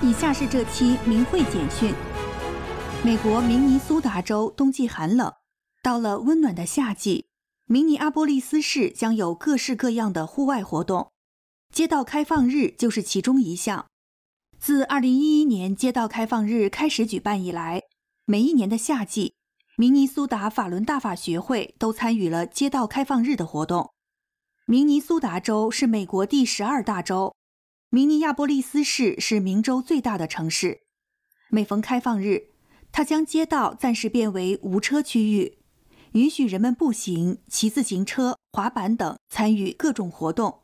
以下是这期明慧简讯：美国明尼苏达州冬季寒冷，到了温暖的夏季，明尼阿波利斯市将有各式各样的户外活动，街道开放日就是其中一项。自2011年街道开放日开始举办以来，每一年的夏季，明尼苏达法伦大法学会都参与了街道开放日的活动。明尼苏达州是美国第十二大州。明尼亚波利斯市是明州最大的城市。每逢开放日，它将街道暂时变为无车区域，允许人们步行、骑自行车、滑板等参与各种活动，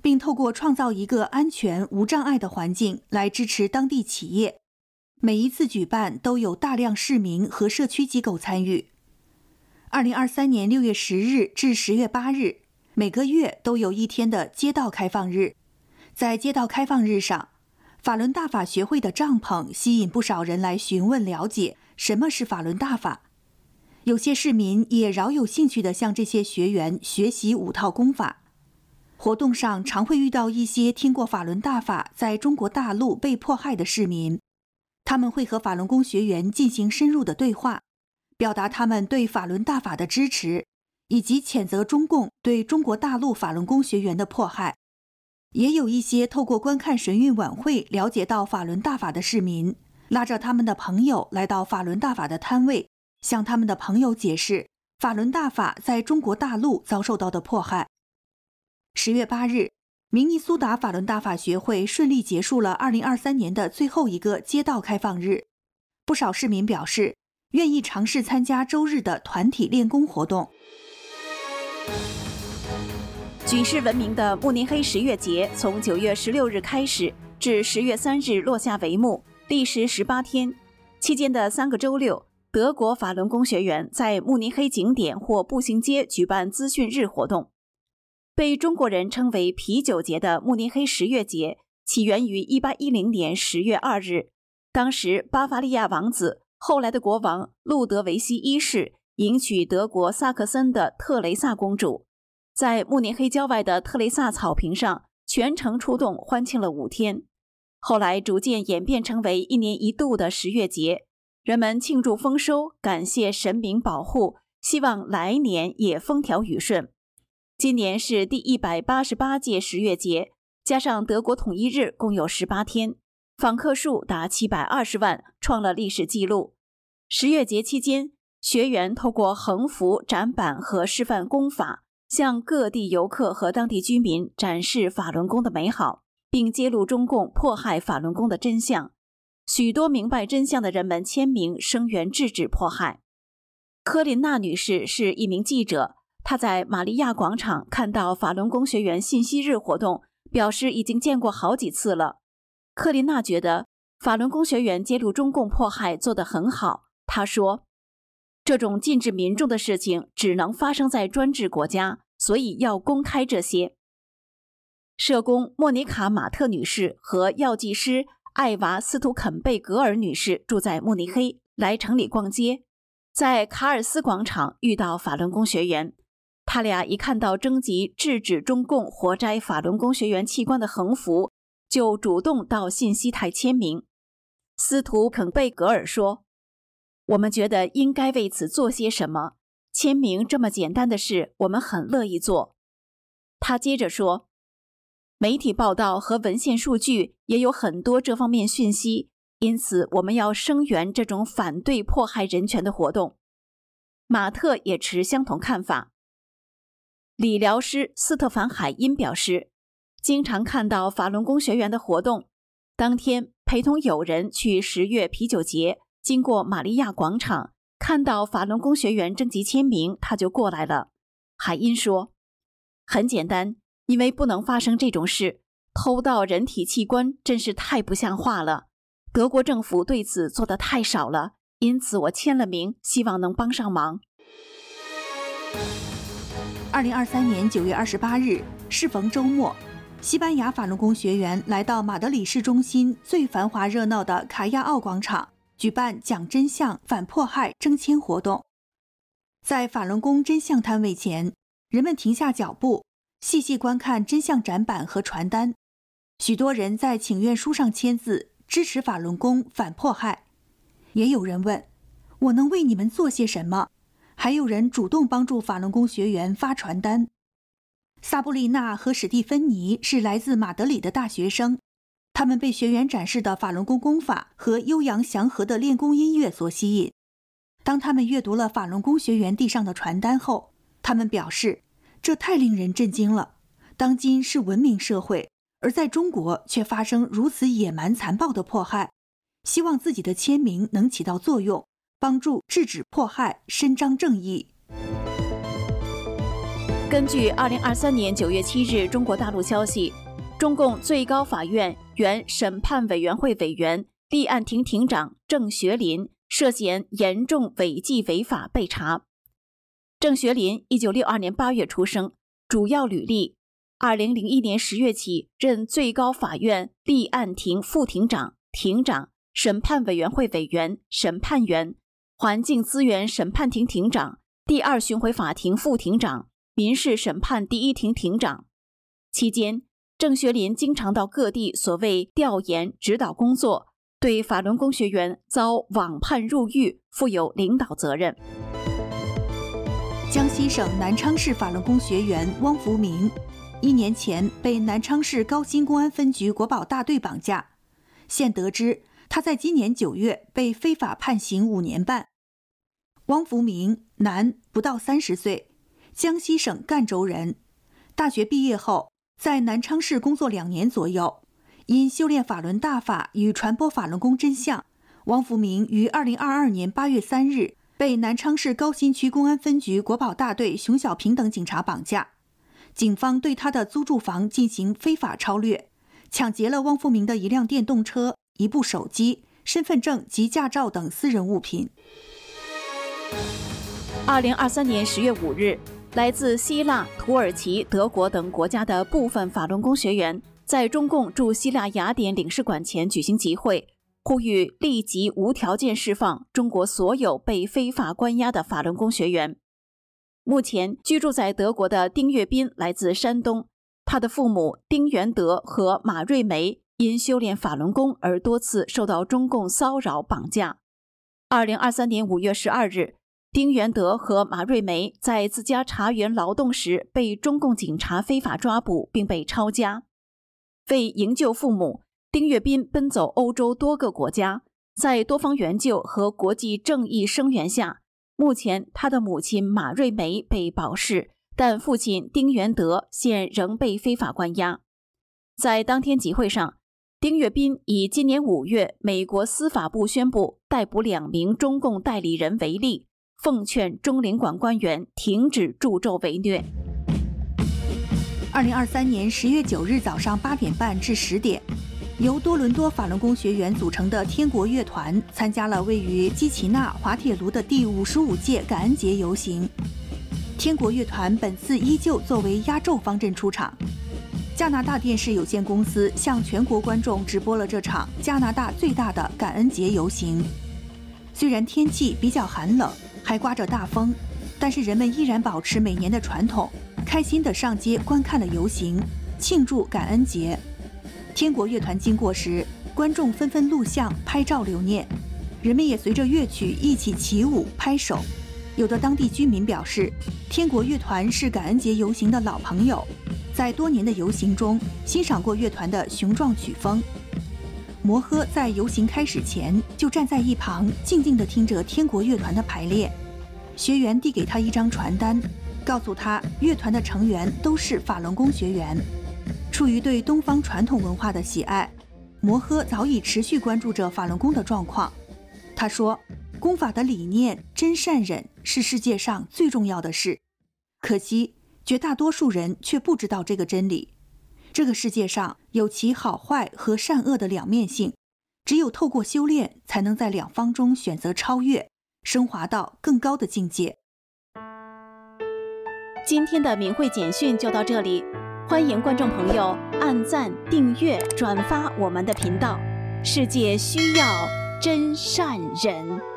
并透过创造一个安全、无障碍的环境来支持当地企业。每一次举办都有大量市民和社区机构参与。二零二三年六月十日至十月八日，每个月都有一天的街道开放日。在街道开放日上，法伦大法学会的帐篷吸引不少人来询问了解什么是法伦大法。有些市民也饶有兴趣地向这些学员学习五套功法。活动上常会遇到一些听过法伦大法在中国大陆被迫害的市民，他们会和法轮功学员进行深入的对话，表达他们对法伦大法的支持，以及谴责中共对中国大陆法轮功学员的迫害。也有一些透过观看神韵晚会了解到法轮大法的市民，拉着他们的朋友来到法轮大法的摊位，向他们的朋友解释法轮大法在中国大陆遭受到的迫害。十月八日，明尼苏达法轮大法学会顺利结束了二零二三年的最后一个街道开放日，不少市民表示愿意尝试参加周日的团体练功活动。举世闻名的慕尼黑十月节从九月十六日开始，至十月三日落下帷幕，历时十八天。期间的三个周六，德国法轮功学员在慕尼黑景点或步行街举办资讯日活动。被中国人称为“啤酒节”的慕尼黑十月节，起源于一八一零年十月二日。当时，巴伐利亚王子，后来的国王路德维希一世，迎娶德国萨克森的特蕾萨公主。在慕尼黑郊外的特蕾萨草坪上，全城出动欢庆了五天。后来逐渐演变成为一年一度的十月节，人们庆祝丰收，感谢神明保护，希望来年也风调雨顺。今年是第一百八十八届十月节，加上德国统一日，共有十八天，访客数达七百二十万，创了历史纪录。十月节期间，学员透过横幅、展板和示范功法。向各地游客和当地居民展示法轮功的美好，并揭露中共迫害法轮功的真相。许多明白真相的人们签名声援制止迫害。科琳娜女士是一名记者，她在玛利亚广场看到法轮功学员信息日活动，表示已经见过好几次了。科琳娜觉得法轮功学员揭露中共迫害做得很好。她说。这种禁止民众的事情只能发生在专制国家，所以要公开这些。社工莫妮卡·马特女士和药剂师艾娃·斯图肯贝格尔女士住在慕尼黑，来城里逛街，在卡尔斯广场遇到法轮功学员。他俩一看到征集制止中共活摘法轮功学员器官的横幅，就主动到信息台签名。斯图肯贝格尔说。我们觉得应该为此做些什么。签名这么简单的事，我们很乐意做。他接着说：“媒体报道和文献数据也有很多这方面讯息，因此我们要声援这种反对迫害人权的活动。”马特也持相同看法。理疗师斯特凡海因表示：“经常看到法轮功学员的活动，当天陪同友人去十月啤酒节。”经过玛利亚广场，看到法轮功学员征集签名，他就过来了。海因说：“很简单，因为不能发生这种事，偷盗人体器官真是太不像话了。德国政府对此做的太少了，因此我签了名，希望能帮上忙。”二零二三年九月二十八日，适逢周末，西班牙法轮功学员来到马德里市中心最繁华热闹的卡亚奥广场。举办讲真相、反迫害征签活动，在法轮功真相摊位前，人们停下脚步，细细观看真相展板和传单。许多人在请愿书上签字，支持法轮功反迫害。也有人问：“我能为你们做些什么？”还有人主动帮助法轮功学员发传单。萨布丽娜和史蒂芬妮是来自马德里的大学生，他们被学员展示的法轮功功法和悠扬祥和的练功音乐所吸引。当他们阅读了法轮功学员递上的传单后，他们表示：“这太令人震惊了！当今是文明社会，而在中国却发生如此野蛮残暴的迫害。希望自己的签名能起到作用，帮助制止迫害，伸张正义。”根据二零二三年九月七日中国大陆消息，中共最高法院原审判委员会委员、立案庭庭长郑学林涉嫌严重违纪违法被查。郑学林一九六二年八月出生，主要履历：二零零一年十月起任最高法院立案庭副庭长、庭长、审判委员会委员、审判员、环境资源审判庭庭长、第二巡回法庭副庭长。民事审判第一庭庭长期间，郑学林经常到各地所谓调研指导工作，对法轮功学员遭网判入狱负有领导责任。江西省南昌市法轮功学员汪福明，一年前被南昌市高新公安分局国保大队绑架，现得知他在今年九月被非法判刑五年半。汪福明，男，不到三十岁。江西省赣州人，大学毕业后在南昌市工作两年左右，因修炼法轮大法与传播法轮功真相，王福明于二零二二年八月三日被南昌市高新区公安分局国保大队熊小平等警察绑架。警方对他的租住房进行非法抄掠，抢劫了汪福明的一辆电动车、一部手机、身份证及驾照等私人物品。二零二三年十月五日。来自希腊、土耳其、德国等国家的部分法轮功学员，在中共驻希腊雅典领事馆前举行集会，呼吁立即无条件释放中国所有被非法关押的法轮功学员。目前居住在德国的丁跃斌来自山东，他的父母丁元德和马瑞梅因修炼法轮功而多次受到中共骚扰绑架。二零二三年五月十二日。丁元德和马瑞梅在自家茶园劳动时被中共警察非法抓捕，并被抄家。为营救父母，丁月斌奔走欧洲多个国家，在多方援救和国际正义声援下，目前他的母亲马瑞梅被保释，但父亲丁元德现仍被非法关押。在当天集会上，丁月斌以今年五月美国司法部宣布逮捕两名中共代理人为例。奉劝中领馆官员停止助纣为虐。二零二三年十月九日早上八点半至十点，由多伦多法轮功学员组成的天国乐团参加了位于基奇纳滑铁卢的第五十五届感恩节游行。天国乐团本次依旧作为压轴方阵出场。加拿大电视有限公司向全国观众直播了这场加拿大最大的感恩节游行。虽然天气比较寒冷。还刮着大风，但是人们依然保持每年的传统，开心地上街观看了游行，庆祝感恩节。天国乐团经过时，观众纷纷录像拍照留念，人们也随着乐曲一起起舞拍手。有的当地居民表示，天国乐团是感恩节游行的老朋友，在多年的游行中欣赏过乐团的雄壮曲风。摩诃在游行开始前就站在一旁，静静地听着天国乐团的排练。学员递给他一张传单，告诉他乐团的成员都是法轮功学员。出于对东方传统文化的喜爱，摩诃早已持续关注着法轮功的状况。他说：“功法的理念真善忍是世界上最重要的事，可惜绝大多数人却不知道这个真理。”这个世界上有其好坏和善恶的两面性，只有透过修炼，才能在两方中选择超越，升华到更高的境界。今天的明慧简讯就到这里，欢迎观众朋友按赞、订阅、转发我们的频道。世界需要真善人。